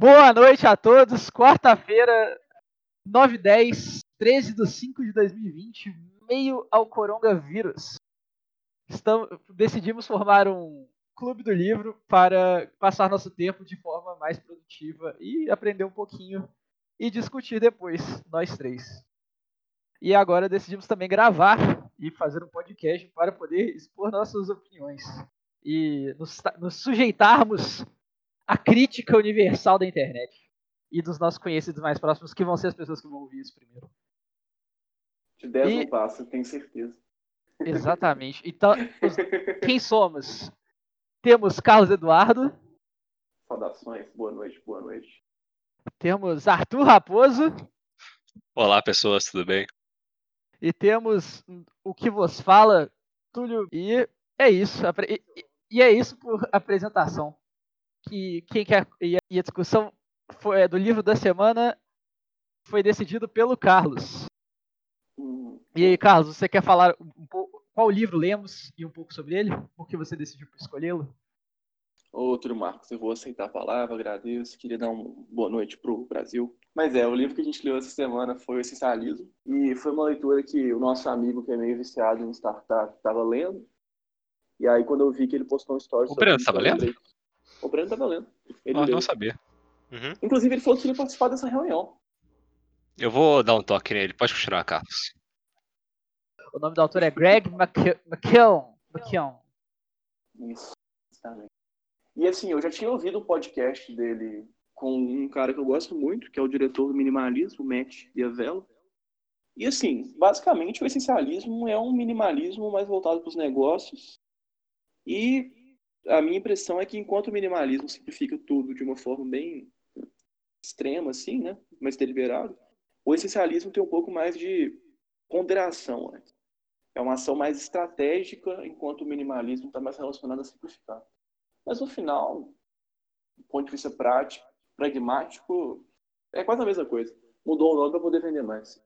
Boa noite a todos. Quarta-feira, 9h10, 13 de 5 de 2020, meio ao coronavírus. Estamos, decidimos formar um clube do livro para passar nosso tempo de forma mais produtiva e aprender um pouquinho e discutir depois, nós três. E agora decidimos também gravar e fazer um podcast para poder expor nossas opiniões e nos, nos sujeitarmos à crítica universal da internet e dos nossos conhecidos mais próximos, que vão ser as pessoas que vão ouvir isso primeiro. De 10 e... não passa, tenho certeza. Exatamente. Então, os... quem somos? Temos Carlos Eduardo. Saudações, boa noite, boa noite. Temos Arthur Raposo. Olá, pessoas, tudo bem? E temos o que vos fala, Túlio. E é isso. E é isso por apresentação. Que quem quer e a discussão foi, é do livro da semana foi decidido pelo Carlos. E aí, Carlos, você quer falar um pouco qual livro lemos e um pouco sobre ele? Por que você decidiu escolhê-lo? Outro, Marcos, eu vou aceitar a palavra, agradeço. Queria dar uma boa noite para o Brasil. Mas é, o livro que a gente leu essa semana foi o Essencialismo. E foi uma leitura que o nosso amigo, que é meio viciado em startup, estava lendo. E aí, quando eu vi que ele postou um story... O Breno estava lendo? O Breno estava lendo. Ele ah, não sabia. Uhum. Inclusive, ele falou que queria participar dessa reunião. Eu vou dar um toque nele. Pode continuar, Carlos. O nome do autor é Greg McKeown. McKeown. Isso. E assim, eu já tinha ouvido o um podcast dele com um cara que eu gosto muito, que é o diretor do minimalismo, Matt Diavello. E assim, basicamente o essencialismo é um minimalismo mais voltado para os negócios. E a minha impressão é que enquanto o minimalismo simplifica tudo de uma forma bem extrema, assim, né, mais deliberado, o essencialismo tem um pouco mais de ponderação. Né? É uma ação mais estratégica, enquanto o minimalismo está mais relacionado a simplificar. Mas no final, do ponto de vista prático, pragmático, é quase a mesma coisa. Mudou o nome para poder vender mais.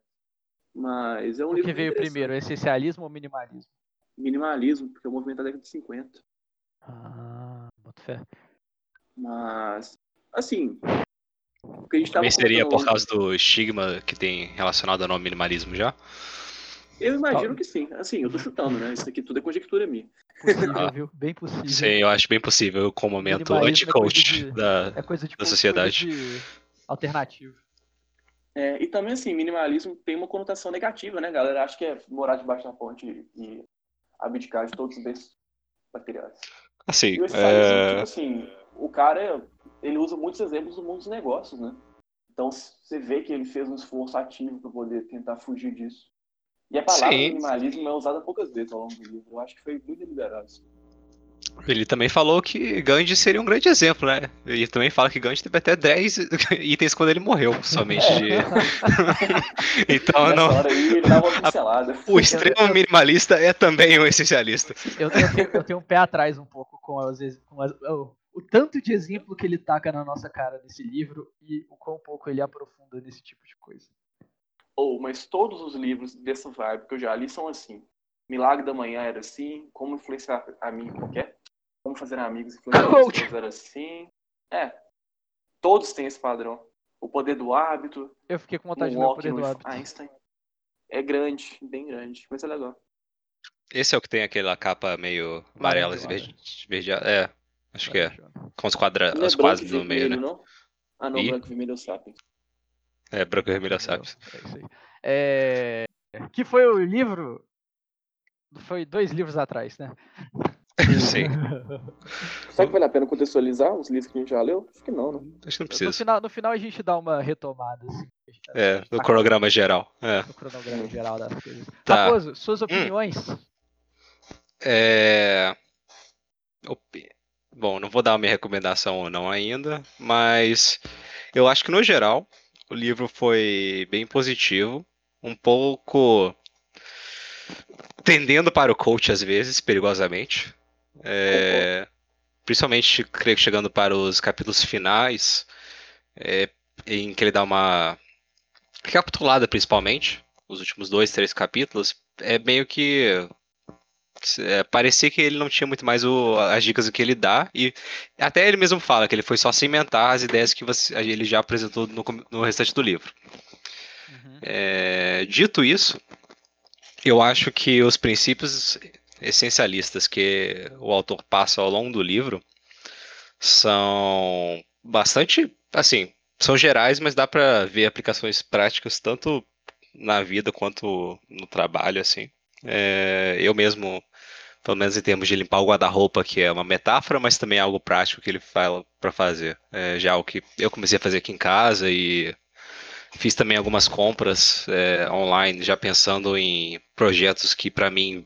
Mas é um o livro. que veio primeiro, essencialismo ou minimalismo? Minimalismo, porque é o movimento da década de 50. Ah, boto fé. Mas, assim. O que a gente Também seria por causa do estigma que tem relacionado ao minimalismo já? Eu imagino que sim. Assim, eu tô chutando, né? Isso aqui tudo é conjectura minha. Possível, ah, viu? Bem possível. Sim, eu acho bem possível com o momento anti-coach é da, é coisa de, da sociedade. Coisa de alternativo. É, e também, assim, minimalismo tem uma conotação negativa, né, galera? Acho que é morar debaixo da ponte e abdicar de todos os bens materiais. Assim, e o é... tipo assim, o cara, ele usa muitos exemplos do mundo dos negócios, né? Então, você vê que ele fez um esforço ativo para poder tentar fugir disso. E a palavra Sim. minimalismo é usada poucas vezes ao longo do livro. Eu acho que foi muito deliberado. Ele também falou que Gandhi seria um grande exemplo, né? Ele também fala que Gandhi teve até 10 itens quando ele morreu, somente é. de. então não. o extremo minimalista é também um essencialista. Eu, eu, tenho, eu tenho, um pé atrás um pouco com, as, com as, o, o, tanto de exemplo que ele taca na nossa cara nesse livro e o quão pouco ele aprofunda nesse tipo de coisa. Ou, oh, mas todos os livros dessa vibe que eu já li são assim. Milagre da Manhã era assim, Como Influenciar a Mim Qualquer, Como Fazer Amigos Influenciadores era assim. É, todos têm esse padrão. O Poder do Hábito. Eu fiquei com vontade de ler o Poder do Hábito. Einstein. É grande, bem grande, mas é legal. Esse é o que tem aquela capa meio amarela e verde, verde. É, acho que é. Com os, quadra... Não é os quadros no meio, né? Não? Ah, não, e... branco e vermelho é o Sapiens. É, branco e vermelho é o Sapiens. É isso aí. É... Que foi o livro foi dois livros atrás, né? Sim. Será que vale a pena contextualizar os livros que a gente já leu? Acho que não, né? Acho que não precisa. No final, no final a gente dá uma retomada. Assim, é, no cronograma geral. É. No cronograma geral das coisas. Tá. Raposo, suas hum. opiniões? Hum. É... Bom, não vou dar uma minha recomendação ou não ainda, mas eu acho que no geral o livro foi bem positivo, um pouco tendendo para o coach às vezes, perigosamente. É, principalmente, creio que chegando para os capítulos finais, é, em que ele dá uma recapitulada, principalmente, os últimos dois, três capítulos, é meio que É, parecia que ele não tinha muito mais o, as dicas que ele dá, e até ele mesmo fala que ele foi só cimentar as ideias que você, ele já apresentou no, no restante do livro. Uhum. É, dito isso, eu acho que os princípios essencialistas que o autor passa ao longo do livro são bastante, assim, são gerais, mas dá para ver aplicações práticas tanto na vida quanto no trabalho, assim. É, eu mesmo, pelo menos em termos de limpar o guarda-roupa, que é uma metáfora, mas também é algo prático que ele fala para fazer. É, já o que eu comecei a fazer aqui em casa e fiz também algumas compras é, online, já pensando em projetos que para mim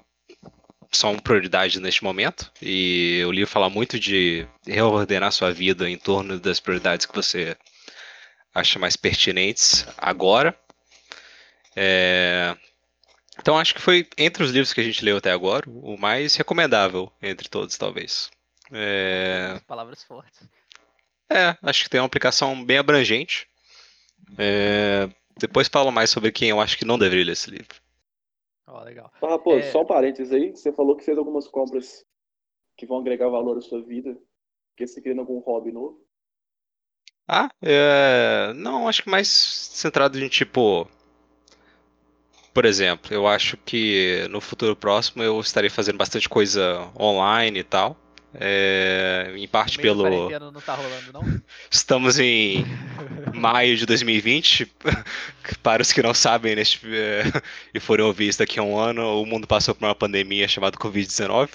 são prioridades neste momento. E o livro fala muito de reordenar sua vida em torno das prioridades que você acha mais pertinentes agora. É... Então acho que foi entre os livros que a gente leu até agora o mais recomendável entre todos, talvez. É... Palavras fortes. É, acho que tem uma aplicação bem abrangente. É... Depois falo mais sobre quem eu acho que não deveria ler esse livro. Ó, oh, legal. Ah, pô, é... só um parênteses aí. Você falou que fez algumas compras que vão agregar valor à sua vida. Porque você querendo algum hobby novo? Ah, é... não, acho que mais centrado em tipo por exemplo, eu acho que no futuro próximo eu estarei fazendo bastante coisa online e tal. É, em parte pelo. Não tá rolando, não? Estamos em maio de 2020. Para os que não sabem neste, é, e forem ouvir isso daqui a um ano, o mundo passou por uma pandemia chamada Covid-19.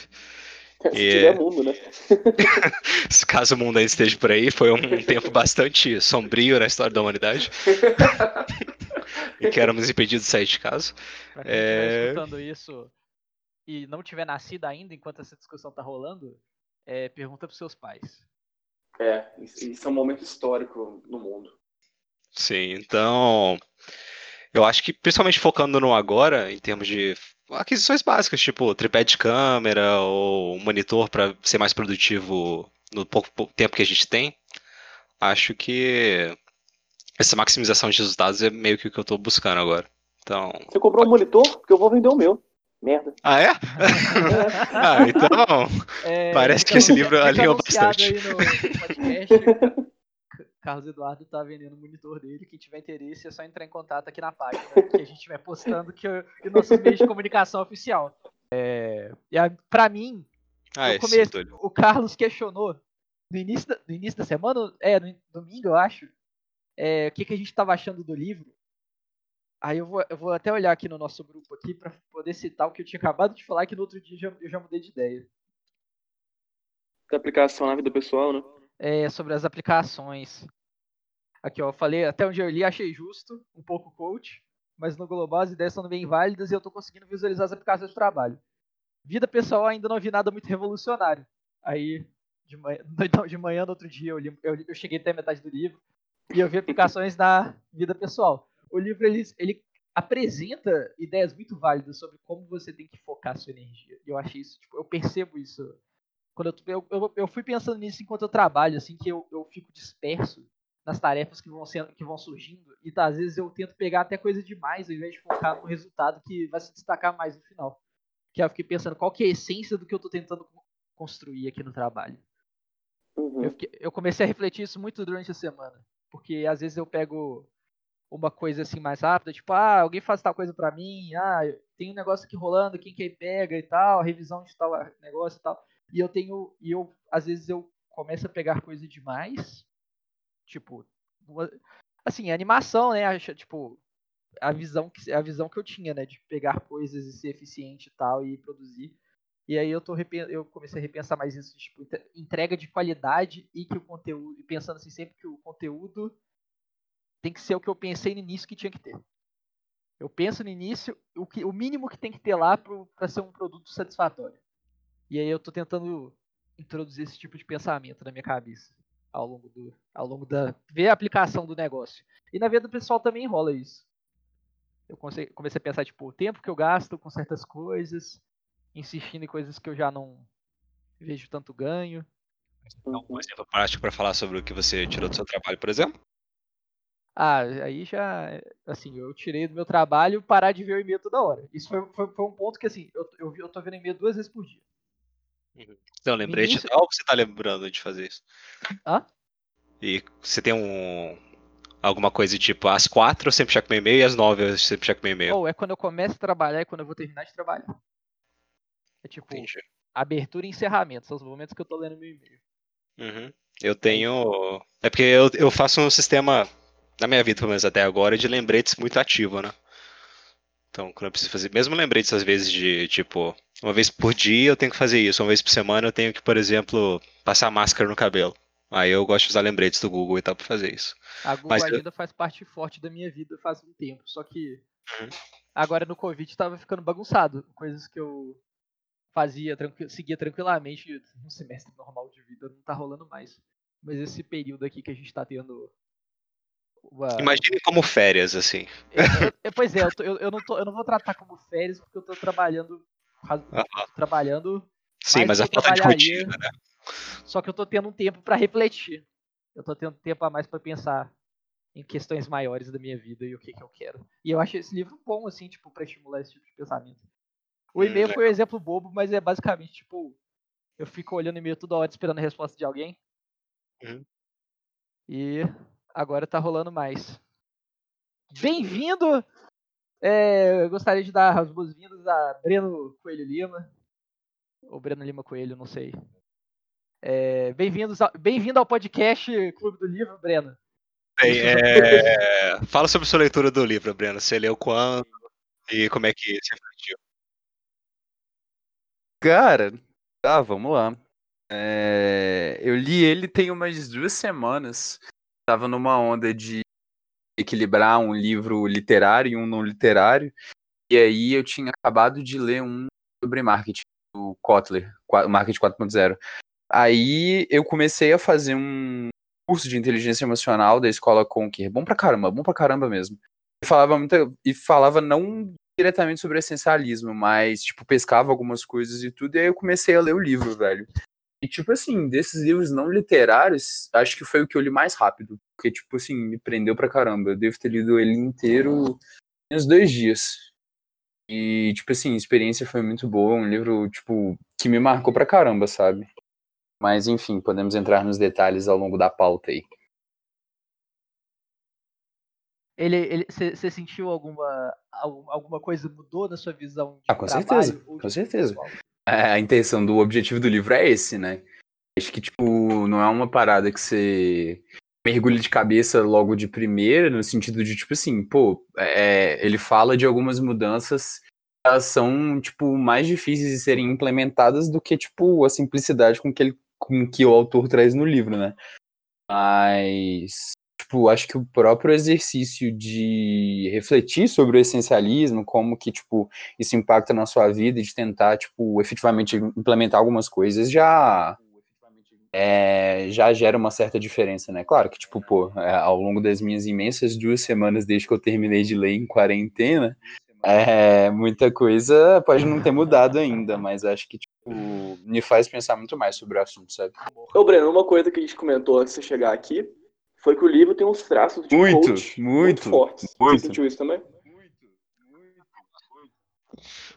Se e, tiver mundo, né? caso o mundo ainda esteja por aí, foi um tempo bastante sombrio na história da humanidade. e que éramos impedidos de sair de casa. Pra quem é... escutando isso e não tiver nascido ainda enquanto essa discussão tá rolando, é, pergunta pros seus pais. É, isso é um momento histórico no mundo. Sim, então eu acho que principalmente focando no agora, em termos de aquisições básicas, tipo tripé de câmera ou um monitor para ser mais produtivo no pouco, pouco tempo que a gente tem, acho que essa maximização de resultados é meio que o que eu estou buscando agora. Então. Você comprou um monitor? Porque eu vou vender o meu. Merda. Ah, é? ah, então. É, parece que esse livro alinhou bastante. Aí no podcast, Carlos Eduardo tá vendendo o monitor dele. Quem tiver interesse é só entrar em contato aqui na página que a gente vai postando que eu, e nossos meios de comunicação oficial. É, e a, pra mim, ah, é, começo, sim, o Carlos questionou no início, da, no início da semana, é, no domingo, eu acho, é, o que, que a gente estava achando do livro. Aí eu vou, eu vou até olhar aqui no nosso grupo aqui para poder citar o que eu tinha acabado de falar, que no outro dia já, eu já mudei de ideia. Da aplicação na vida pessoal, né? É, sobre as aplicações. Aqui, ó, eu falei, até onde eu li, achei justo, um pouco coach, mas no global as ideias são bem válidas e eu estou conseguindo visualizar as aplicações de trabalho. Vida pessoal ainda não vi nada muito revolucionário. Aí, de manhã, de manhã no outro dia, eu, li, eu, eu cheguei até a metade do livro, e eu vi aplicações na vida pessoal. O livro ele, ele apresenta ideias muito válidas sobre como você tem que focar sua energia. E eu achei isso, tipo, eu percebo isso. Quando eu, eu, eu, fui pensando nisso enquanto eu trabalho, assim, que eu, eu fico disperso nas tarefas que vão, sendo, que vão surgindo. E tá, às vezes eu tento pegar até coisa demais, ao invés de focar no resultado que vai se destacar mais no final. Que eu fiquei pensando qual que é a essência do que eu tô tentando construir aqui no trabalho. Uhum. Eu, fiquei, eu comecei a refletir isso muito durante a semana porque às vezes eu pego uma coisa assim mais rápida, tipo, ah, alguém faz tal coisa para mim, ah, tem um negócio aqui rolando, quem quer pega e tal, revisão de tal negócio e tal. E eu tenho, e eu, às vezes eu começo a pegar coisa demais, tipo, assim, animação, né, tipo, a visão que a visão que eu tinha, né, de pegar coisas e ser eficiente e tal e produzir. E aí eu tô eu comecei a repensar mais isso, tipo, entrega de qualidade e que o conteúdo, e pensando assim sempre que o conteúdo tem que ser o que eu pensei no início que tinha que ter. Eu penso no início o, que, o mínimo que tem que ter lá para ser um produto satisfatório. E aí eu tô tentando introduzir esse tipo de pensamento na minha cabeça ao longo do ao longo da ver a aplicação do negócio. E na vida do pessoal também rola isso. Eu comecei, a pensar tipo, o tempo que eu gasto com certas coisas, insistindo em coisas que eu já não vejo tanto ganho. Algum exemplo prático para falar sobre o que você tirou do seu trabalho, por exemplo? Ah, aí já, assim, eu tirei do meu trabalho parar de ver o e-mail toda hora. Isso foi, foi, foi um ponto que, assim, eu, eu, eu tô vendo e-mail duas vezes por dia. Então, lembrete início- tal ou você tá lembrando de fazer isso? Hã? E você tem um. Alguma coisa tipo, às quatro eu sempre checo meu e-mail e às nove eu sempre checo meu e-mail. Ou é quando eu começo a trabalhar e quando eu vou terminar de trabalhar. É tipo, Entendi. abertura e encerramento, são os momentos que eu tô lendo meu e-mail. Uhum. Eu tenho. É porque eu, eu faço um sistema, na minha vida, pelo menos até agora, de lembretes muito ativo, né? Então, quando eu preciso fazer, mesmo lembretes às vezes de tipo, uma vez por dia eu tenho que fazer isso, uma vez por semana eu tenho que, por exemplo, passar máscara no cabelo. Aí eu gosto de usar lembretes do Google e tal pra fazer isso. A Google Mas eu- Agenda faz parte forte da minha vida faz um tempo, só que Uhum. agora no Covid tava ficando bagunçado. Coisas que eu fazia, tranqui- seguia tranquilamente no semestre normal de vida não tá rolando mais. Mas esse período aqui que a gente tá tendo. Uma- Imagine como férias, assim. É, é, é, pois é, eu, eu- eu não tô, eu não vou tratar como férias porque eu tô trabalhando. trabalhando Sim, mas a falta de rotina, né? Só que eu tô tendo um tempo pra refletir. Eu tô tendo tempo a mais pra pensar em questões maiores da minha vida e o que que eu quero. E eu achei esse livro bom, assim, tipo, pra estimular esse tipo de pensamento. O Hum, e-mail foi um exemplo bobo, mas é basicamente, tipo, eu fico olhando o e-mail toda hora esperando a resposta de alguém. Uhum. E agora tá rolando mais. Bem-vindo! É, eu gostaria de dar as boas-vindas a Breno Coelho Lima. Ou Breno Lima Coelho, não sei. É, Bem-vindos ao- Bem-vindo ao podcast Clube do Livro, Breno. Bem, é, Fala sobre sua leitura do livro, Breno. Você leu quando e como é que você refletiu? Cara, tá, vamos lá. É, eu li ele tem umas duas semanas. Tava numa onda de equilibrar um livro literário e um não literário. E aí eu tinha acabado de ler um sobre marketing, do Kotler, Marketing 4.0. Aí eu comecei a fazer um curso de inteligência emocional da escola Conquer. Bom pra caramba, bom pra caramba mesmo. E falava muita, e falava não diretamente sobre essencialismo, mas, tipo, pescava algumas coisas e tudo, e aí eu comecei a ler o livro, velho. E, tipo assim, desses livros não literários, acho que foi o que eu li mais rápido, porque, tipo assim, me prendeu pra caramba. Eu devo ter lido ele inteiro em uns dois dias. E, tipo assim, a experiência foi muito boa, um livro, tipo, que me marcou pra caramba, sabe? Mas, enfim, podemos entrar nos detalhes ao longo da pauta aí. Ele, você sentiu alguma, al- alguma coisa mudou na sua visão de Ah, com trabalho certeza, com certeza. pessoal? A intenção do objetivo do livro é esse, né? Acho que, tipo, não é uma parada que você mergulha de cabeça logo de primeira, no sentido de, tipo assim, pô, é, ele fala de algumas mudanças elas são, tipo, mais difíceis de serem implementadas do que, tipo, a simplicidade com que, ele, com que o autor traz no livro, né? Mas, tipo, acho que o próprio exercício de refletir sobre o essencialismo, como que, tipo, isso impacta na sua vida e de tentar, tipo, efetivamente implementar algumas coisas já é, já gera uma certa diferença, né? Claro que, tipo, pô, é, ao longo das minhas imensas duas semanas desde que eu terminei de ler em quarentena, é, muita coisa pode não ter mudado ainda, mas acho que, tipo, me faz pensar muito mais sobre o assunto, sabe? Ô, Breno, uma coisa que a gente comentou antes de chegar aqui foi que o livro tem uns traços de Muito, coach muito, fortes. muito. Você sentiu isso também?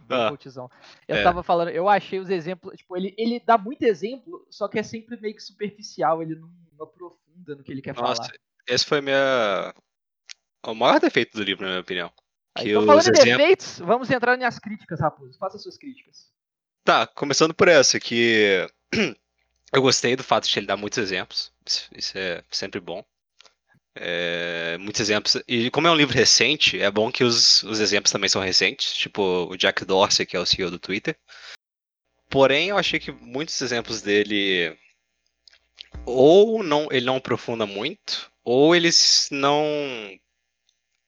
Ah, coachzão. Eu é. tava falando, eu achei os exemplos, tipo, ele, ele dá muito exemplo, só que é sempre meio que superficial, ele não, não aprofunda no que ele quer Nossa, falar. esse foi minha... o maior defeito do livro, na minha opinião. Que então, falando em exemplos. defeitos, vamos entrar nas críticas, Raposo. Faça suas críticas. Tá, começando por essa, que eu gostei do fato de ele dar muitos exemplos. Isso é sempre bom. É, muitos exemplos. E como é um livro recente, é bom que os, os exemplos também são recentes. Tipo o Jack Dorsey, que é o CEO do Twitter. Porém, eu achei que muitos exemplos dele ou não ele não aprofunda muito, ou eles não.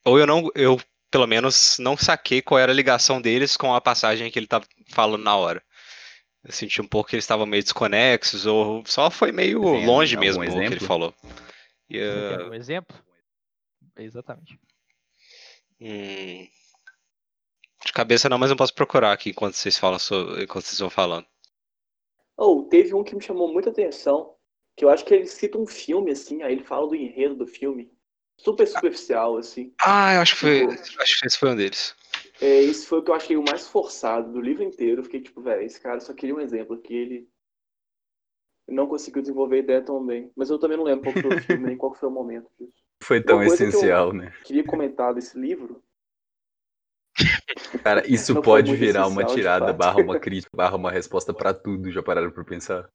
Ou eu não. Eu, pelo menos, não saquei qual era a ligação deles com a passagem que ele tá falando na hora. Eu senti um pouco que eles estavam meio desconexos, ou só foi meio Tem longe mesmo o que ele exemplo? falou. E, Você eh, tem algum exemplo? Exatamente. hum, de cabeça não, mas eu posso procurar aqui enquanto vocês falam sobre, enquanto vocês vão falando. Ou teve um que me chamou muita atenção, que eu acho que ele cita um filme, assim, aí ele fala do enredo do filme. super superficial, assim. Ah, eu acho que foi. Tipo- Acho que esse foi um deles. É, esse foi o que eu achei o mais forçado do livro inteiro. Eu fiquei tipo, velho, esse cara só queria um exemplo que ele não conseguiu desenvolver a ideia tão bem. Mas eu também não lembro qual foi o filme, nem qual foi o momento disso. Foi tão coisa que eu- essencial, né? Queria comentar desse livro. Cara, isso Não pode virar uma essencial, tirada, barra uma crítica, barra uma resposta pra tudo. Já pararam pra pensar?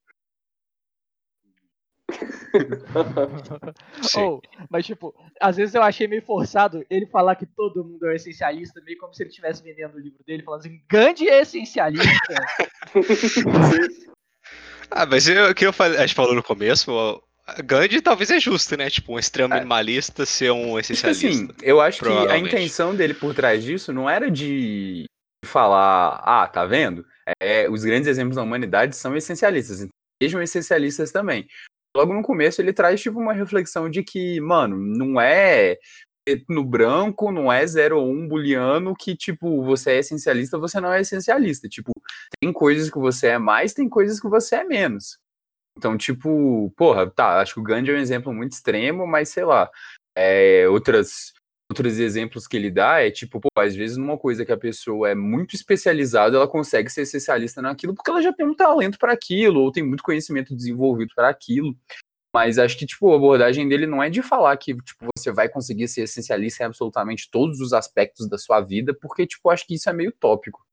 Ou, mas tipo, às vezes eu achei meio forçado ele falar que todo mundo é essencialista, meio como se ele estivesse vendendo o livro dele, falando assim, Gandhi é essencialista. Ah, mas o que eu falei, a gente falou no começo, Gandhi talvez é justo, né? Tipo, um extremo É. minimalista ser um Tipo essencialista. assim, eu acho que a intenção dele por trás disso não era de falar, ah, tá vendo? É, os grandes exemplos da humanidade são essencialistas, então sejam essencialistas também. Logo no começo ele traz tipo uma reflexão de que, mano, não é no branco, não é 0 ou 1 booleano que, tipo, você é essencialista, você não é essencialista. Tipo, tem coisas que você é mais, tem coisas que você é menos. Então, tipo, porra, tá, acho que o Gandhi é um exemplo muito extremo, mas sei lá, é, outras, outros exemplos que ele dá é tipo, pô, às vezes numa coisa que a pessoa é muito especializada, ela consegue ser especialista naquilo porque ela já tem um talento para aquilo, ou tem muito conhecimento desenvolvido para aquilo. Mas acho que, tipo, a abordagem dele não é de falar que, tipo, você vai conseguir ser essencialista em absolutamente todos os aspectos da sua vida, porque, tipo, acho que isso é meio tópico.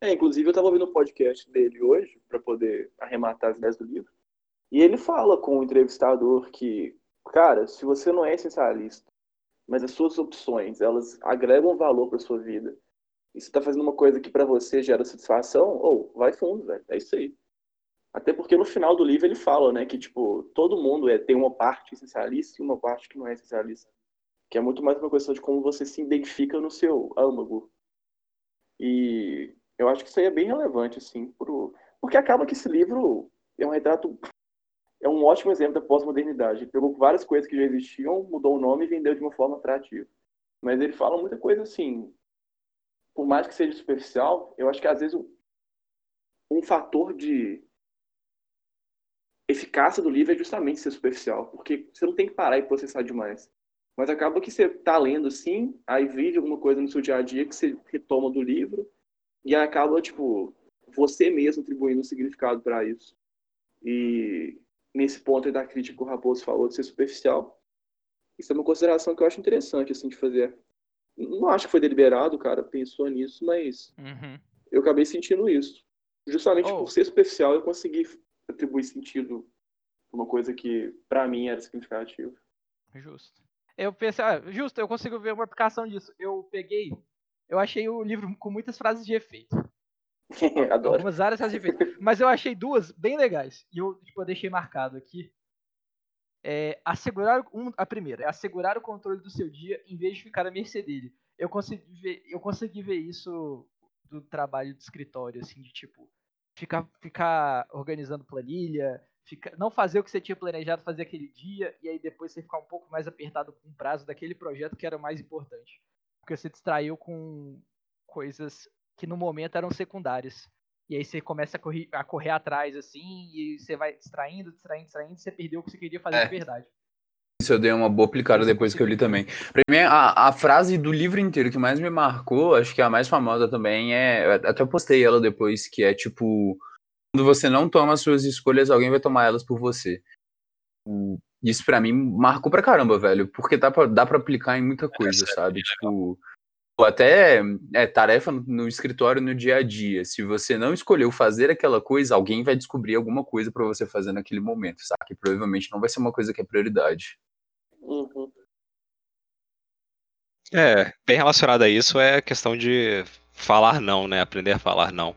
É, inclusive eu tava ouvindo o podcast dele hoje para poder arrematar as ideias do livro. E ele fala com o entrevistador que, cara, se você não é essencialista, mas as suas opções, elas agregam valor para sua vida, e você tá fazendo uma coisa que para você gera satisfação, ou vai fundo, velho. É isso aí. Até porque no final do livro ele fala, né, que tipo, todo mundo é tem uma parte essencialista e uma parte que não é essencialista. Que é muito mais uma questão de como você se identifica no seu âmago. E eu acho que isso aí é bem relevante, assim, pro... porque acaba que esse livro é um retrato, é um ótimo exemplo da pós-modernidade. Ele pegou várias coisas que já existiam, mudou o nome e vendeu de uma forma atrativa. Mas ele fala muita coisa assim, por mais que seja superficial, eu acho que às vezes um, um fator de eficácia do livro é justamente ser superficial, porque você não tem que parar e processar demais. Mas acaba que você tá lendo assim, aí vive alguma coisa no seu dia a dia que você retoma do livro e acaba, tipo, você mesmo atribuindo um significado para isso. E nesse ponto aí da crítica que o Raposo falou de ser superficial, isso é uma consideração que eu acho interessante, assim, de fazer. Não acho que foi deliberado, cara pensou nisso, mas Uhum. eu acabei sentindo isso. Justamente Oh. por ser superficial, eu consegui atribuir sentido a uma coisa que, para mim, era significativa. Justo. Eu pensei, ah, justo, eu consigo ver uma aplicação disso. Eu peguei, eu achei o livro com muitas frases de efeito. Adoro. Algumas várias frases de efeito. Mas eu achei duas bem legais. E eu, tipo, eu deixei marcado aqui. É, assegurar um, a primeira é assegurar o controle do seu dia em vez de ficar à mercê dele. Eu consegui ver, eu consegui ver isso do trabalho de escritório, assim, de tipo, ficar, ficar organizando planilha, fica, não fazer o que você tinha planejado fazer aquele dia, e aí depois você ficar um pouco mais apertado com o prazo daquele projeto que era o mais importante. Porque você distraiu com coisas que no momento eram secundárias. E aí você começa a correr, a correr atrás, assim, e você vai distraindo, distraindo, distraindo, e você perdeu o que você queria fazer É. de verdade. Isso eu dei uma boa aplicada depois que eu li também. Pra mim, a, a frase do livro inteiro que mais me marcou, acho que a mais famosa também é. Até postei ela depois, que é tipo. Quando você não toma as suas escolhas, alguém vai tomar elas por você. Isso pra mim marcou pra caramba, velho. Porque dá pra, dá pra aplicar em muita coisa, Essa é sabe? bem Tipo. ou Até é, tarefa no, no escritório no dia a dia. Se você não escolheu fazer aquela coisa, alguém vai descobrir alguma coisa pra você fazer naquele momento, sabe? Que provavelmente não vai ser uma coisa que é prioridade. Uhum. É, bem relacionado a isso é a questão de falar não, né? Aprender a falar não.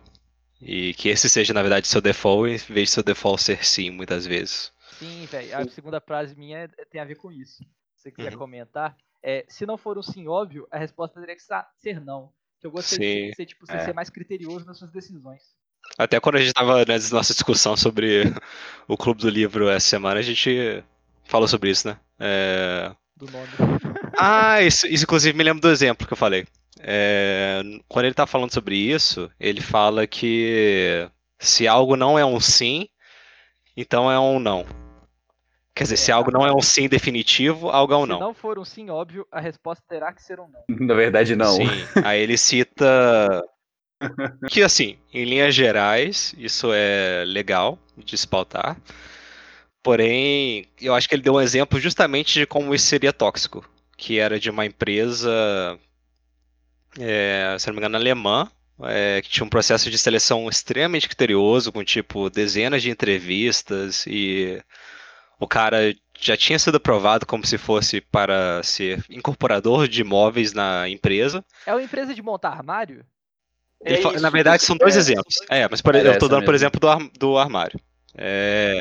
E que esse seja, na verdade, seu default, em vez de seu default ser sim, muitas vezes. Sim, velho. A segunda frase minha é- tem a ver com isso. Se você quiser Uhum. comentar, é, se não for um sim óbvio, a resposta teria que ser não. Que eu gostei Sim. de ser, tipo, você É. ser mais criterioso nas suas decisões. Até quando a gente tava na nossa discussão sobre o Clube do Livro essa semana, a gente falou sobre isso, né? É, Do nome. Ah, isso, isso inclusive me lembra do exemplo que eu falei. É, quando ele tá falando sobre isso, ele fala que se algo não é um sim, então é um não. Quer dizer, É, se algo não é um sim definitivo, algo é um Se não. não for um sim óbvio, a resposta terá que ser um não. Na verdade, não. Sim. Aí ele cita que, assim, em linhas gerais, isso é legal de se pautar. Porém, eu acho que ele deu um exemplo justamente de como isso seria tóxico. Que era de uma empresa, é, se não me engano, alemã, é, que tinha um processo de seleção extremamente criterioso, com tipo dezenas de entrevistas e o cara já tinha sido aprovado como se fosse para ser incorporador de imóveis na empresa. É uma empresa de montar armário? É isso, na verdade, são dois é. exemplos. É, mas por, É eu tô essa dando, por mesmo. exemplo, do, ar- do armário. É,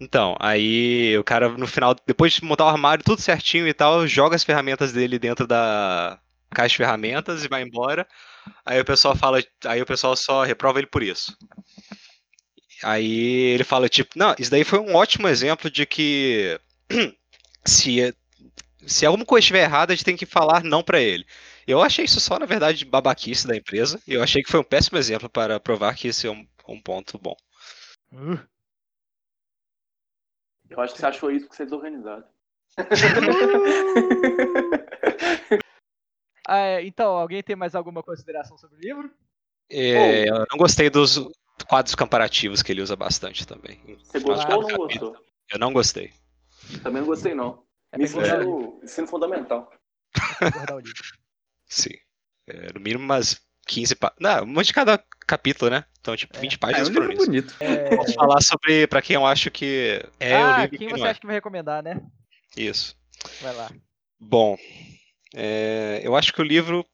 Então, aí o cara, no final, depois de montar o armário tudo certinho e tal, joga as ferramentas dele dentro da caixa de ferramentas e vai embora. Aí o pessoal fala, aí o pessoal só reprova ele por isso. Aí ele fala, tipo, não, isso daí foi um ótimo exemplo de que se, se alguma coisa estiver errada, a gente tem que falar não pra ele. Eu achei isso só, na verdade, babaquice da empresa. E eu achei que foi um péssimo exemplo para provar que esse é um, um ponto bom. Uh, Eu acho que você achou isso porque você é desorganizado. Ah, é, então, alguém tem mais alguma consideração sobre o livro? É, eu não gostei dos quadros comparativos que ele usa bastante também. Você gostou ou cada não capítulo. gostou? Eu não gostei. Também não gostei, não. É Me o ensino, ensino fundamental. é pra engordar o livro. Sim. É, no mínimo umas 15 páginas. Não, uma de cada capítulo, né? Então, tipo, 20 É um páginas por livro isso. bonito. É, Vou falar sobre, pra quem eu acho que é o ah, livro quem que você é. acha que vai recomendar, né? Isso. Vai lá. Bom, é, eu acho que o livro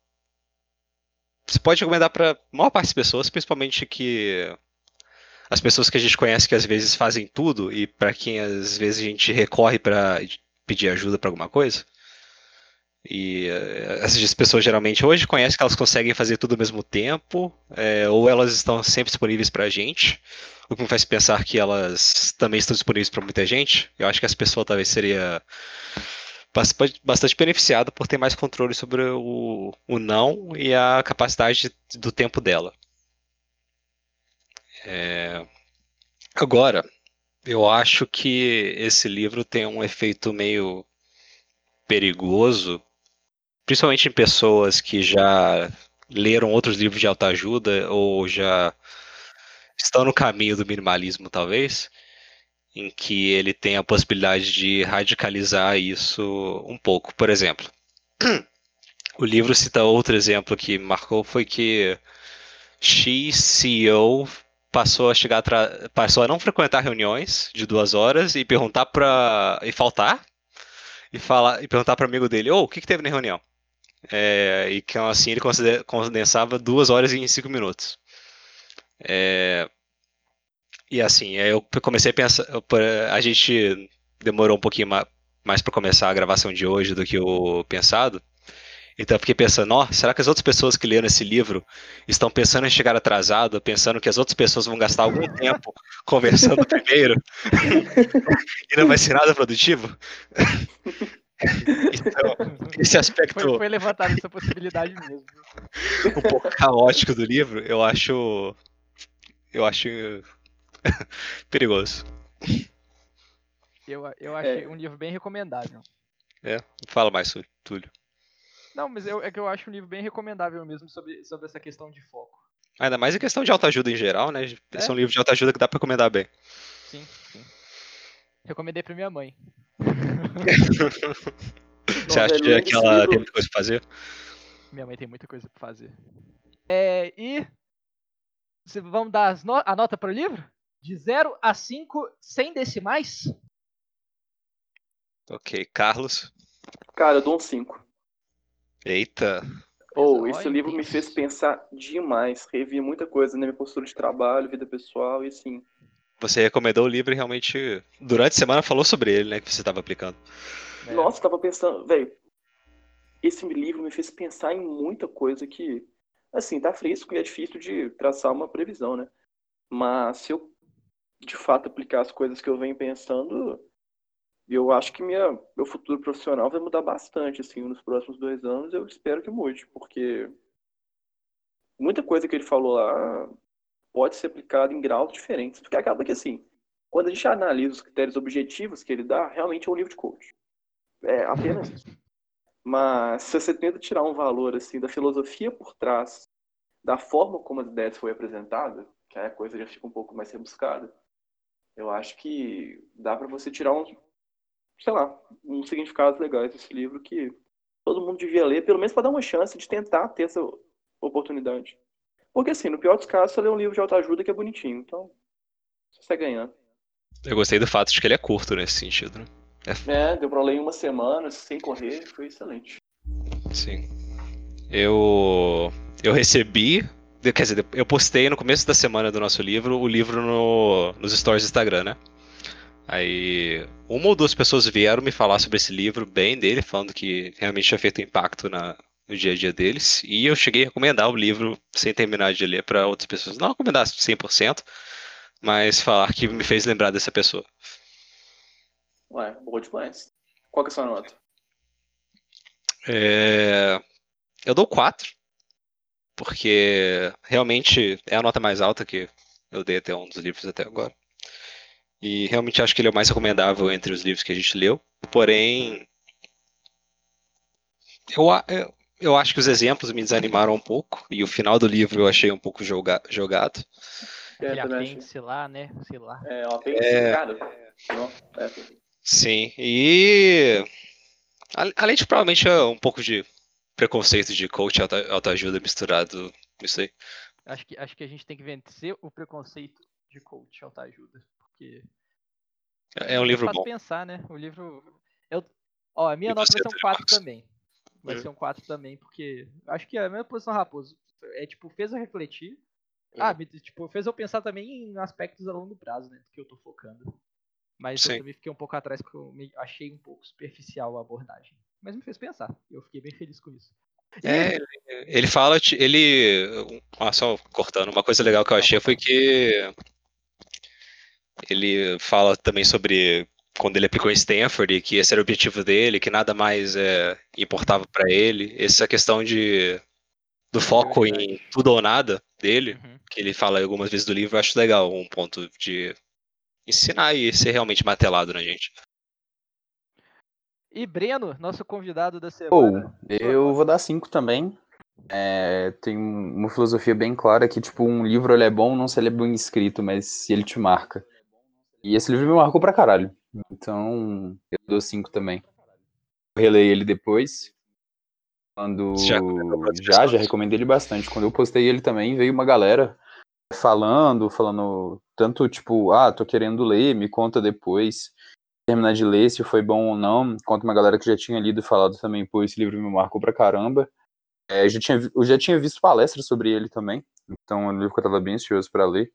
você pode recomendar para maior parte das pessoas, principalmente que as pessoas que a gente conhece que às vezes fazem tudo e para quem às vezes a gente recorre para pedir ajuda para alguma coisa. E eh, essas pessoas geralmente hoje conhecem que elas conseguem fazer tudo ao mesmo tempo, é, ou elas estão sempre disponíveis para a gente, o que me faz pensar que elas também estão disponíveis para muita gente. Eu acho que essa pessoa talvez seria bastante beneficiada por ter mais controle sobre o, o não e a capacidade do tempo dela. É, Agora, eu acho que esse livro tem um efeito meio perigoso, principalmente em pessoas que já leram outros livros de autoajuda ou já estão no caminho do minimalismo, talvez, em que ele tem a possibilidade de radicalizar isso um pouco. Por exemplo, o livro cita outro exemplo que marcou foi que X CEO passou a chegar passou a não frequentar reuniões de duas horas e perguntar para e faltar e falar e perguntar para amigo dele, ô, o que que teve na reunião? É, e que assim ele condensava duas horas em cinco minutos. É, e assim, aí eu comecei a pensar, a gente demorou um pouquinho ma- mais para começar a gravação de hoje do que o pensado. Então eu fiquei pensando, ó, será que as outras pessoas que leram esse livro estão pensando em chegar atrasado, pensando que as outras pessoas vão gastar algum tempo conversando primeiro e não vai ser nada produtivo? Então, esse aspecto Foi, foi levantada essa possibilidade mesmo. um pouco caótico do livro, eu acho. Eu acho perigoso. Eu, eu achei um livro bem recomendável. Fala mais, Túlio. Não, mas eu, é que eu acho um livro bem recomendável mesmo sobre, sobre essa questão de foco. Ainda mais em questão de autoajuda em geral, né? Esse é É. um livro de autoajuda que dá pra recomendar bem. Sim, sim. Recomendei pra minha mãe. Você acha velho, que ela livro- tem muita coisa pra fazer? Minha mãe tem muita coisa pra fazer. É, e. Vamos dar as no- a nota para o livro? De 0 a 5, sem decimais? Ok, Carlos. Cara, eu dou um 5. Eita. Ou, Ó, esse livro me fez pensar demais. Revi muita coisa na minha postura de trabalho, vida pessoal e assim. Você recomendou o livro e realmente, durante a semana, falou sobre ele, né? Que você estava aplicando. É, Nossa, tava pensando, velho. Esse livro me fez pensar em muita coisa que, assim, tá fresco e é difícil de traçar uma previsão, né? Mas se eu de fato aplicar as coisas que eu venho pensando, eu acho que minha, meu futuro profissional vai mudar bastante, assim, nos próximos dois anos. Eu espero que mude, porque muita coisa que ele falou lá pode ser aplicada em graus diferentes. Porque acaba que, assim, quando a gente analisa os critérios objetivos que ele dá, realmente é um livro de coach. É apenas isso. Mas se você tenta tirar um valor assim da filosofia por trás, da forma como as ideias foi apresentada, que aí a coisa já fica um pouco mais rebuscada, eu acho que dá para você tirar um, sei lá, um significado legal desse livro que todo mundo devia ler, pelo menos para dar uma chance de tentar ter essa oportunidade. Porque assim, no pior dos casos, você lê um livro de autoajuda que é bonitinho, então você ganhando. Eu gostei do fato de que ele é curto nesse sentido, né? É, deu pra ler em uma semana, sem correr, foi excelente. Sim. Eu. Eu recebi. Quer dizer, eu postei no começo da semana do nosso livro o livro no, nos stories do Instagram, né? Aí uma ou duas pessoas vieram me falar sobre esse livro, bem dele, falando que realmente tinha feito impacto na, no dia a dia deles. E eu cheguei a recomendar o livro sem terminar de ler para outras pessoas. Não recomendar 100%, mas falar que me fez lembrar dessa pessoa. Ué, boa demais. Qual que é a sua nota? É... Eu dou 4. Porque realmente é a nota mais alta que eu dei até um dos livros até agora. E realmente acho que ele é o mais recomendável entre os livros que a gente leu. Porém, eu, eu, eu acho que os exemplos me desanimaram um pouco. E o final do livro eu achei um pouco joga, jogado. É, Aquele apêndice lá, né? Sei lá. É, o apêndice, é... cara. É. Sim, e além de provavelmente é um pouco de preconceito de coach autoajuda misturado isso aí. Acho que, acho que a gente tem que vencer o preconceito de coach autoajuda, porque é um livro é bom. pensar, né? O livro eu, ó, a minha e nota vai ser um 4 também. Vai uhum. ser um 4 também, porque acho que é a mesma posição Raposo. É tipo, fez eu refletir. Ah, tipo, fez eu pensar também em aspectos a longo prazo, né? Que eu tô focando. Mas Sim. eu também fiquei um pouco atrás porque eu achei um pouco superficial a abordagem. Mas me fez pensar. Eu fiquei bem feliz com isso. É, ele fala, ele. Ah, só cortando, uma coisa legal que eu achei foi que ele fala também sobre quando ele aplicou em Stanford e que esse era o objetivo dele, que nada mais é, importava para ele. Essa questão de do foco é em tudo ou nada dele, uhum. que ele fala algumas vezes do livro, eu acho legal, um ponto de ensinar e ser realmente matelado na gente. E Breno, nosso convidado da semana. Oh, eu vou dar cinco também. É, tem uma filosofia bem clara que, tipo, um livro ele é bom não se ele é bem escrito, mas se ele te marca. E esse livro me marcou pra caralho. Então, eu dou cinco também. Eu relei ele depois. Quando. Já, já, já recomendei ele bastante. Quando eu postei ele também, veio uma galera falando, falando tanto tipo, ah, tô querendo ler, me conta depois, terminar de ler se foi bom ou não. Conta uma galera que já tinha lido e falado também, pô, esse livro me marcou pra caramba. É, eu, já tinha, eu já tinha visto palestras sobre ele também, então é um livro que eu tava bem ansioso para ler.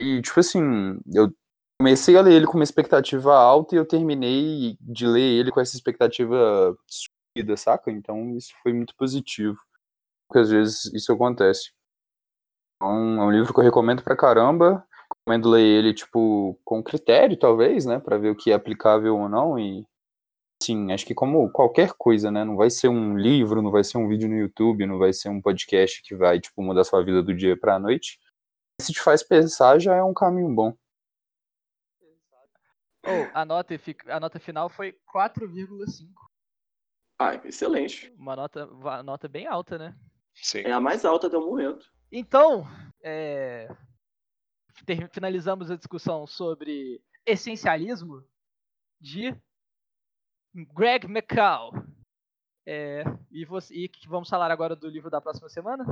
E, tipo assim, eu comecei a ler ele com uma expectativa alta e eu terminei de ler ele com essa expectativa subida, saca? Então isso foi muito positivo, porque às vezes isso acontece. Então, é um livro que eu recomendo pra caramba. Recomendo ler ele, tipo, com critério, talvez, né? Pra ver o que é aplicável ou não. E, sim, acho que como qualquer coisa, né? Não vai ser um livro, não vai ser um vídeo no YouTube, não vai ser um podcast que vai, tipo, mudar sua vida do dia pra noite. Se te faz pensar, já é um caminho bom. Oh, a, nota, a nota final foi 4,5. Ah, excelente. Uma nota, uma nota bem alta, né? Sim. É a mais alta até o momento. Então, é, finalizamos a discussão sobre essencialismo de Greg McCall. É, e, você, e vamos falar agora do livro da próxima semana?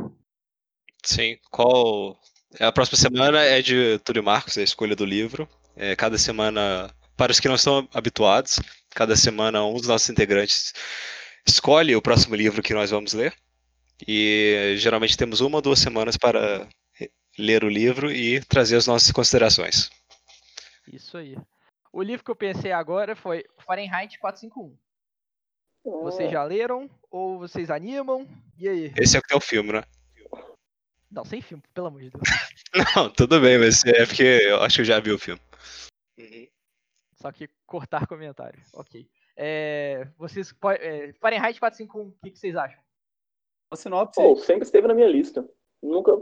Sim, qual. A próxima semana é de Túlio Marcos, a escolha do livro. É, cada semana, para os que não estão habituados, cada semana um dos nossos integrantes escolhe o próximo livro que nós vamos ler. E geralmente temos uma ou duas semanas para ler o livro e trazer as nossas considerações. Isso aí. O livro que eu pensei agora foi Fahrenheit 451. Vocês já leram? Ou vocês animam? E aí? Esse é o que tem o filme, né? Não, sem filme, pelo amor de Deus. Não, tudo bem, mas é porque eu acho que eu já vi o filme. Uhum. Só que cortar comentário. Ok. É, vocês, é, Fahrenheit 451, o que, que vocês acham? Sinopse. Pô, sempre esteve na minha lista. Nunca.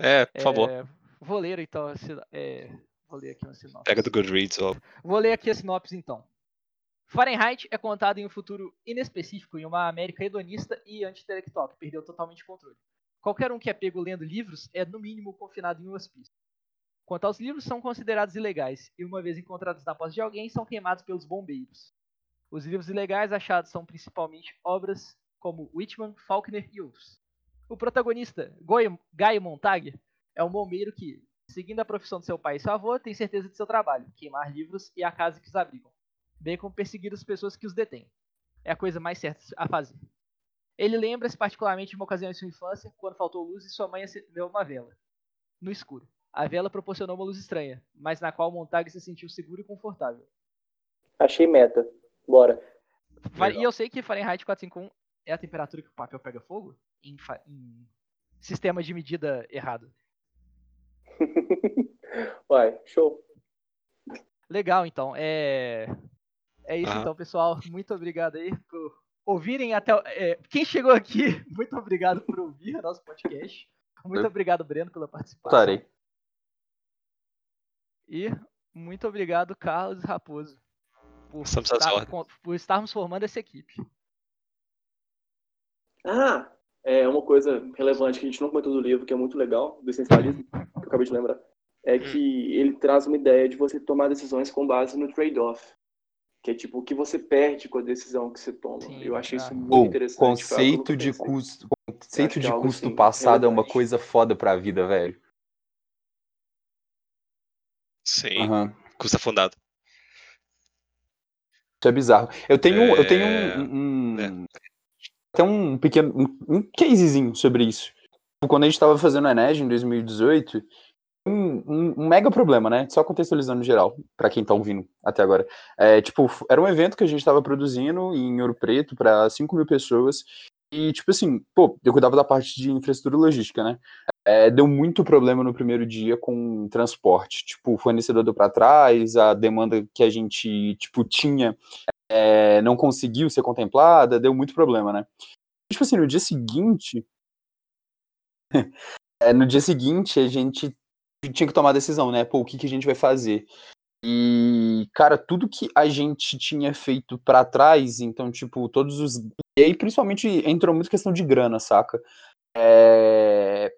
É, por favor. É, vou ler então. É, Vou ler aqui uma sinopse. Pega do Goodreads, ó. Vou ler aqui a sinopse então. Fahrenheit é contado em um futuro inespecífico em uma América hedonista e anti-intelectual que perdeu totalmente o controle. Qualquer um que é pego lendo livros é, no mínimo, confinado em um hospício. Quanto aos livros, são considerados ilegais e, uma vez encontrados na posse de alguém, são queimados pelos bombeiros. Os livros ilegais achados são principalmente obras como Whitman, Faulkner e outros. O protagonista, Guy Montag, é um bombeiro que, seguindo a profissão de seu pai e seu avô, tem certeza de seu trabalho, queimar livros e a casa que os abrigam, bem como perseguir as pessoas que os detêm. É a coisa mais certa a fazer. Ele lembra-se particularmente de uma ocasião em sua infância, quando faltou luz e sua mãe acendeu uma vela, no escuro. A vela proporcionou uma luz estranha, mas na qual Montag se sentiu seguro e confortável. Achei meta. Bora. E eu sei que Fahrenheit 451 é a temperatura que o papel pega fogo em, em sistema de medida errado. Vai, show. Legal, então. É, é isso, Aham. então, pessoal. Muito obrigado aí por ouvirem até. o- é, quem chegou aqui, muito obrigado por ouvir nosso podcast. Muito obrigado, Breno, pela participação. Estarei. E muito obrigado, Carlos Raposo, por, estar- por estarmos formando essa equipe. Ah, é uma coisa relevante que a gente não comentou do livro, que é muito legal, do essencialismo, que eu acabei de lembrar, é que ele traz uma ideia de você tomar decisões com base no trade-off. Que é tipo, o que você perde com a decisão que você toma. Sim, eu achei isso ah. muito O interessante. conceito de custo, conceito de é algo, custo assim, passado é uma coisa foda pra vida, velho. Sim, Aham. custa fundado. Isso é bizarro. Eu tenho, eu tenho É, um, um- né. Até um pequeno um, casezinho sobre isso. Quando a gente tava fazendo a Ened em 2018, um, um- um mega problema, né? Só contextualizando geral, pra quem tá ouvindo até agora. É, tipo, era um evento que a gente tava produzindo em Ouro Preto pra 5 mil pessoas. E, tipo assim, pô, eu cuidava da parte de infraestrutura logística, né? É, deu muito problema no primeiro dia com transporte. Tipo, o fornecedor deu pra trás, a demanda que a gente, tipo, tinha é, não conseguiu ser contemplada, deu muito problema, né? Tipo assim, no dia seguinte. é, no dia seguinte, a gente tinha que tomar a decisão, né? Pô, o que, que a gente vai fazer? E, cara, tudo que a gente tinha feito pra trás, então, tipo, todos os. E aí, principalmente, entrou muito questão de grana, saca? É,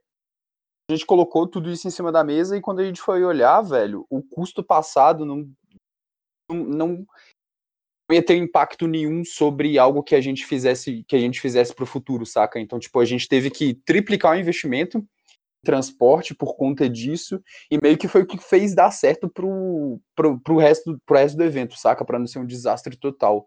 A gente colocou tudo isso em cima da mesa e quando a gente foi olhar, velho, o custo passado não, não, não ia ter impacto nenhum sobre algo que a gente fizesse que a gente fizesse para o futuro, saca? Então, tipo, a gente teve que triplicar o investimento em transporte por conta disso e meio que foi o que fez dar certo pro, pro, pro, resto, pro resto do evento, saca? Para não ser um desastre total.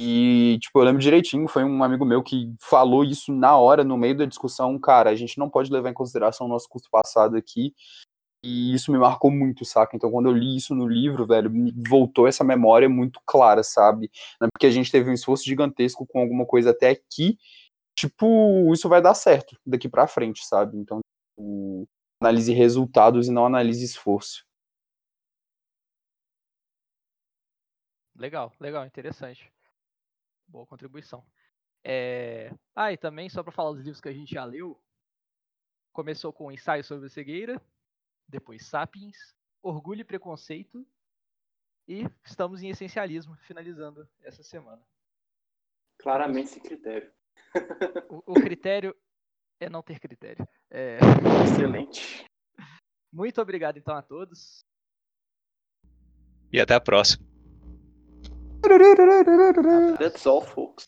E, tipo, eu lembro direitinho, foi um amigo meu que falou isso na hora, no meio da discussão, cara, a gente não pode levar em consideração o nosso custo passado aqui, e isso me marcou muito, saca? Então, quando eu li isso no livro, velho, voltou essa memória muito clara, sabe? Não é Porque a gente teve um esforço gigantesco com alguma coisa até aqui, tipo, isso vai dar certo daqui pra frente, sabe? Então, tipo, analise resultados e não analise esforço. Legal, legal, interessante. Boa contribuição. É... Ah, e também, só para falar dos livros que a gente já leu, começou com Ensaio sobre a Cegueira, depois Sapiens, Orgulho e Preconceito, e estamos em Essencialismo, finalizando essa semana. Claramente sem critério. O, o critério é não ter critério. É, Excelente. Muito obrigado, então, a todos. E até a próxima. That's all, folks.